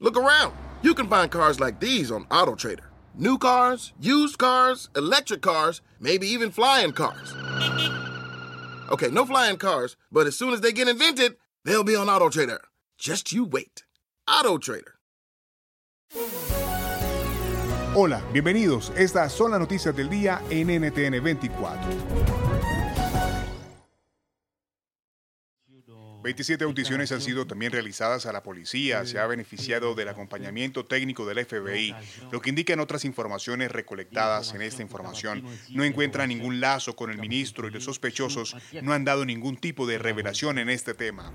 Look around. You can find cars like these on AutoTrader. New cars, used cars, electric cars, maybe even flying cars. Okay, no flying cars, but as soon as they get invented, they'll be on AutoTrader. Just you wait. AutoTrader. Hola, bienvenidos. Estas son las noticias del día en NTN 24. 27 audiciones han sido también realizadas a la policía, se ha beneficiado del acompañamiento técnico del FBI, lo que indica en otras informaciones recolectadas en esta información. No encuentra ningún lazo con el ministro y los sospechosos no han dado ningún tipo de revelación en este tema.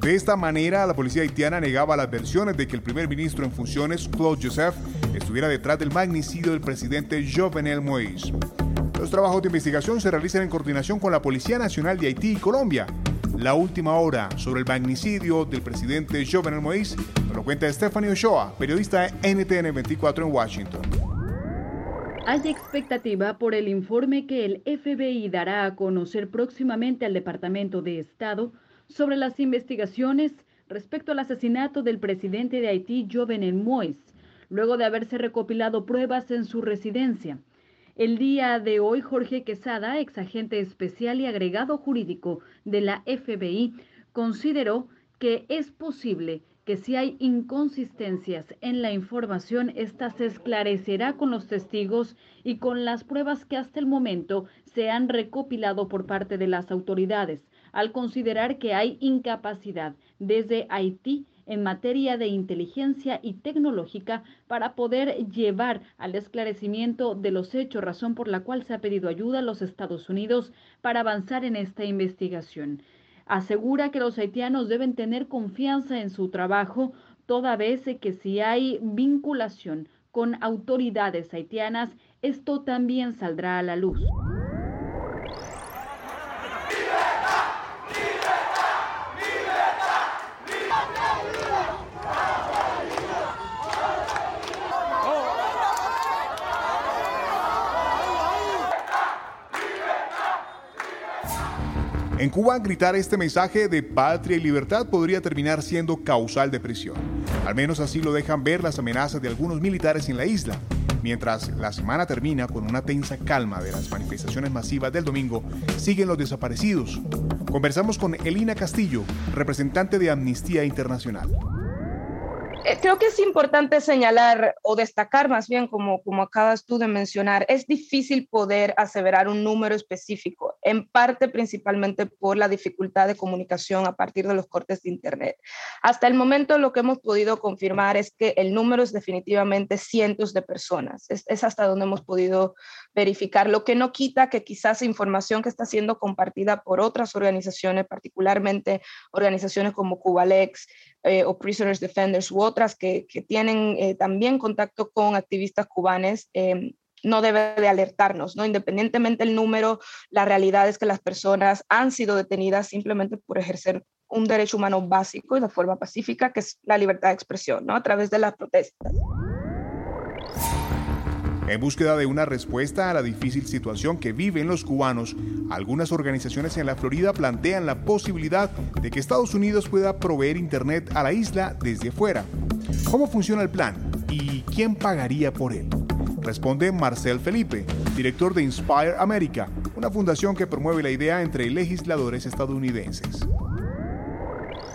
De esta manera, la policía haitiana negaba las versiones de que el primer ministro en funciones, Claude Joseph, estuviera detrás del magnicidio del presidente Jovenel Moïse. Los trabajos de investigación se realizan en coordinación con la Policía Nacional de Haití y Colombia, la última hora sobre el magnicidio del presidente Jovenel Moïse nos lo cuenta Stephanie Ochoa, periodista de NTN 24 en Washington. Hay expectativa por el informe que el FBI dará a conocer próximamente al Departamento de Estado sobre las investigaciones respecto al asesinato del presidente de Haití, Jovenel Moïse, luego de haberse recopilado pruebas en su residencia. El día de hoy, Jorge Quesada, exagente especial y agregado jurídico de la FBI, consideró que es posible que si hay inconsistencias en la información, esta se esclarecerá con los testigos y con las pruebas que hasta el momento se han recopilado por parte de las autoridades, al considerar que hay incapacidad desde Haití en materia de inteligencia y tecnológica para poder llevar al esclarecimiento de los hechos, razón por la cual se ha pedido ayuda a los Estados Unidos para avanzar en esta investigación. Asegura que los haitianos deben tener confianza en su trabajo, toda vez que si hay vinculación con autoridades haitianas, esto también saldrá a la luz. En Cuba, gritar este mensaje de patria y libertad podría terminar siendo causal de prisión. Al menos así lo dejan ver las amenazas de algunos militares en la isla. Mientras la semana termina con una tensa calma de las manifestaciones masivas del domingo, siguen los desaparecidos. Conversamos con Elina Castillo, representante de Amnistía Internacional. Eh, creo que es importante señalar o destacar más bien, como, como acabas tú de mencionar, es difícil poder aseverar un número específico, en parte principalmente por la dificultad de comunicación a partir de los cortes de Internet. Hasta el momento lo que hemos podido confirmar es que el número es definitivamente cientos de personas. Es, es hasta donde hemos podido verificar, lo que no quita que quizás información que está siendo compartida por otras organizaciones, particularmente organizaciones como Cubalex eh, o Prisoners Defenders u otras que, tienen eh, también contacto con activistas cubanes, eh, no debe de alertarnos, ¿no? Independientemente del número, la realidad es que las personas han sido detenidas simplemente por ejercer un derecho humano básico y de forma pacífica, que es la libertad de expresión, ¿no? A través de las protestas. En búsqueda de una respuesta a la difícil situación que viven los cubanos, algunas organizaciones en la Florida plantean la posibilidad de que Estados Unidos pueda proveer Internet a la isla desde fuera. ¿Cómo funciona el plan y quién pagaría por él? Responde Marcel Felipe, director de Inspire America, una fundación que promueve la idea entre legisladores estadounidenses.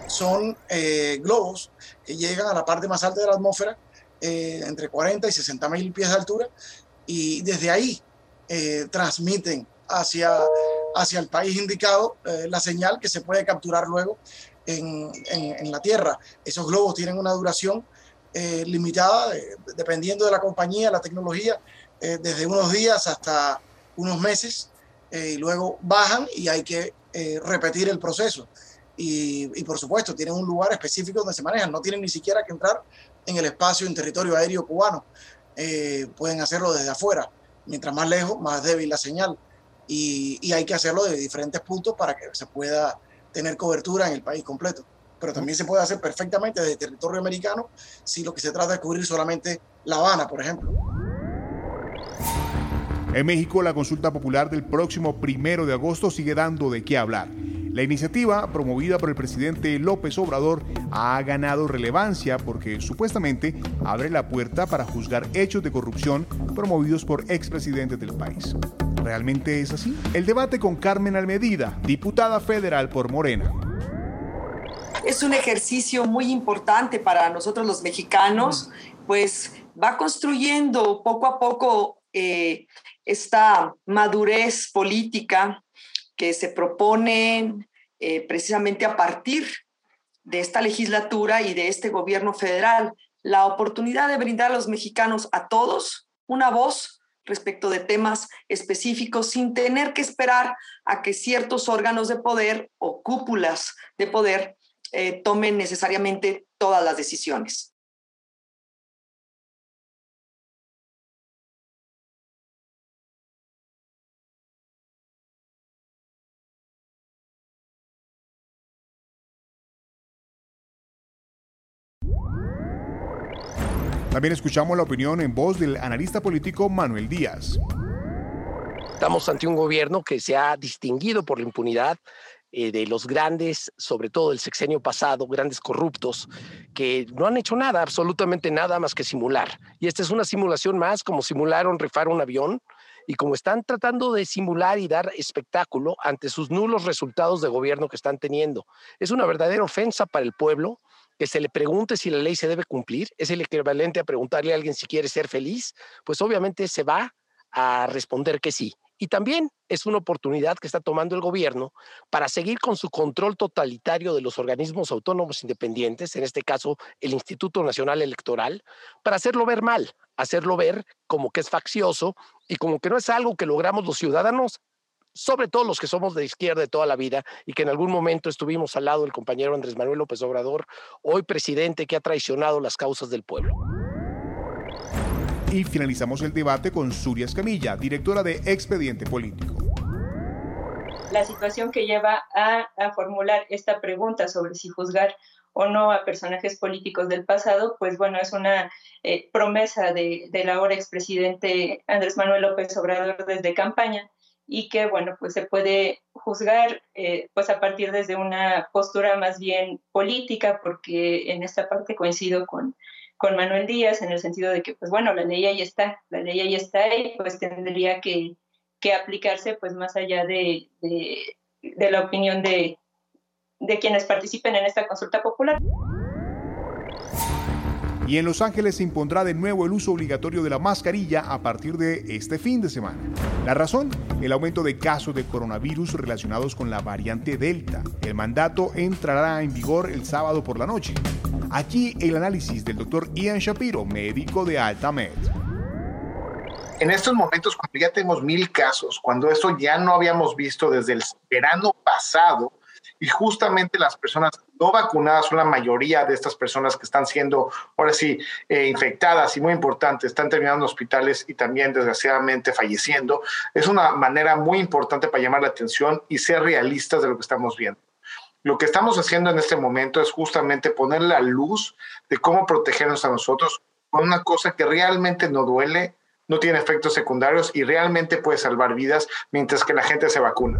Son eh, globos que llegan a la parte más alta de la atmósfera eh, entre 40 y 60 mil pies de altura y desde ahí eh, transmiten hacia, hacia el país indicado eh, la señal que se puede capturar luego en, en, la Tierra. Esos globos tienen una duración limitada, dependiendo de la compañía, la tecnología, desde unos días hasta unos meses, y luego bajan y hay que repetir el proceso. Y, por supuesto tienen un lugar específico donde se manejan, no tienen ni siquiera que entrar en el espacio, en territorio aéreo cubano, eh, pueden hacerlo desde afuera, mientras más lejos, más débil la señal, y, y, hay que hacerlo de diferentes puntos para que se pueda tener cobertura en el país completo. Pero también se puede hacer perfectamente desde territorio americano si lo que se trata es cubrir solamente La Habana, por ejemplo. En México, la consulta popular del próximo primero de agosto sigue dando de qué hablar. La iniciativa, promovida por el presidente López Obrador, ha ganado relevancia porque supuestamente abre la puerta para juzgar hechos de corrupción promovidos por expresidentes del país. ¿Realmente es así? El debate con Carmen Almedida, diputada federal por Morena. Es un ejercicio muy importante para nosotros los mexicanos, pues va construyendo poco a poco eh, esta madurez política que se propone eh, precisamente a partir de esta legislatura y de este gobierno federal, la oportunidad de brindar a los mexicanos a todos una voz respecto de temas específicos sin tener que esperar a que ciertos órganos de poder o cúpulas de poder eh, tomen necesariamente todas las decisiones. También escuchamos la opinión en voz del analista político Manuel Díaz. Estamos ante un gobierno que se ha distinguido por la impunidad eh, de los grandes, sobre todo el sexenio pasado, grandes corruptos, que no han hecho nada, absolutamente nada más que simular. Y esta es una simulación más, como simularon rifar un avión y como están tratando de simular y dar espectáculo ante sus nulos resultados de gobierno que están teniendo. Es una verdadera ofensa para el pueblo que se le pregunte si la ley se debe cumplir, es el equivalente a preguntarle a alguien si quiere ser feliz, pues obviamente se va a responder que sí. Y también es una oportunidad que está tomando el gobierno para seguir con su control totalitario de los organismos autónomos independientes, en este caso el Instituto Nacional Electoral, para hacerlo ver mal, hacerlo ver como que es faccioso y como que no es algo que logramos los ciudadanos sobre todo los que somos de izquierda de toda la vida y que en algún momento estuvimos al lado del compañero Andrés Manuel López Obrador, hoy presidente que ha traicionado las causas del pueblo. Y finalizamos el debate con Suria Escamilla, directora de Expediente Político. La situación que lleva a, formular esta pregunta sobre si juzgar o no a personajes políticos del pasado, pues bueno, es una eh, promesa de, del ahora expresidente Andrés Manuel López Obrador desde campaña y que, bueno, pues se puede juzgar eh, pues a partir desde una postura más bien política, porque en esta parte coincido con, con Manuel Díaz en el sentido de que, pues bueno, la ley ahí está, la ley ahí está y pues tendría que, que aplicarse pues más allá de, de, de la opinión de, de quienes participen en esta consulta popular y en Los Ángeles se impondrá de nuevo el uso obligatorio de la mascarilla a partir de este fin de semana. La razón, el aumento de casos de coronavirus relacionados con la variante Delta. El mandato entrará en vigor el sábado por la noche. Aquí el análisis del doctor Ian Shapiro, médico de Altamed. En estos momentos, cuando ya tenemos mil casos, cuando eso ya no habíamos visto desde el verano pasado, y justamente las personas no vacunadas son la mayoría de estas personas que están siendo, ahora sí, eh, infectadas y muy importante, están terminando en hospitales y también desgraciadamente falleciendo. Es una manera muy importante para llamar la atención y ser realistas de lo que estamos viendo. Lo que estamos haciendo en este momento es justamente poner la luz de cómo protegernos a nosotros con una cosa que realmente no duele, no tiene efectos secundarios y realmente puede salvar vidas mientras que la gente se vacuna.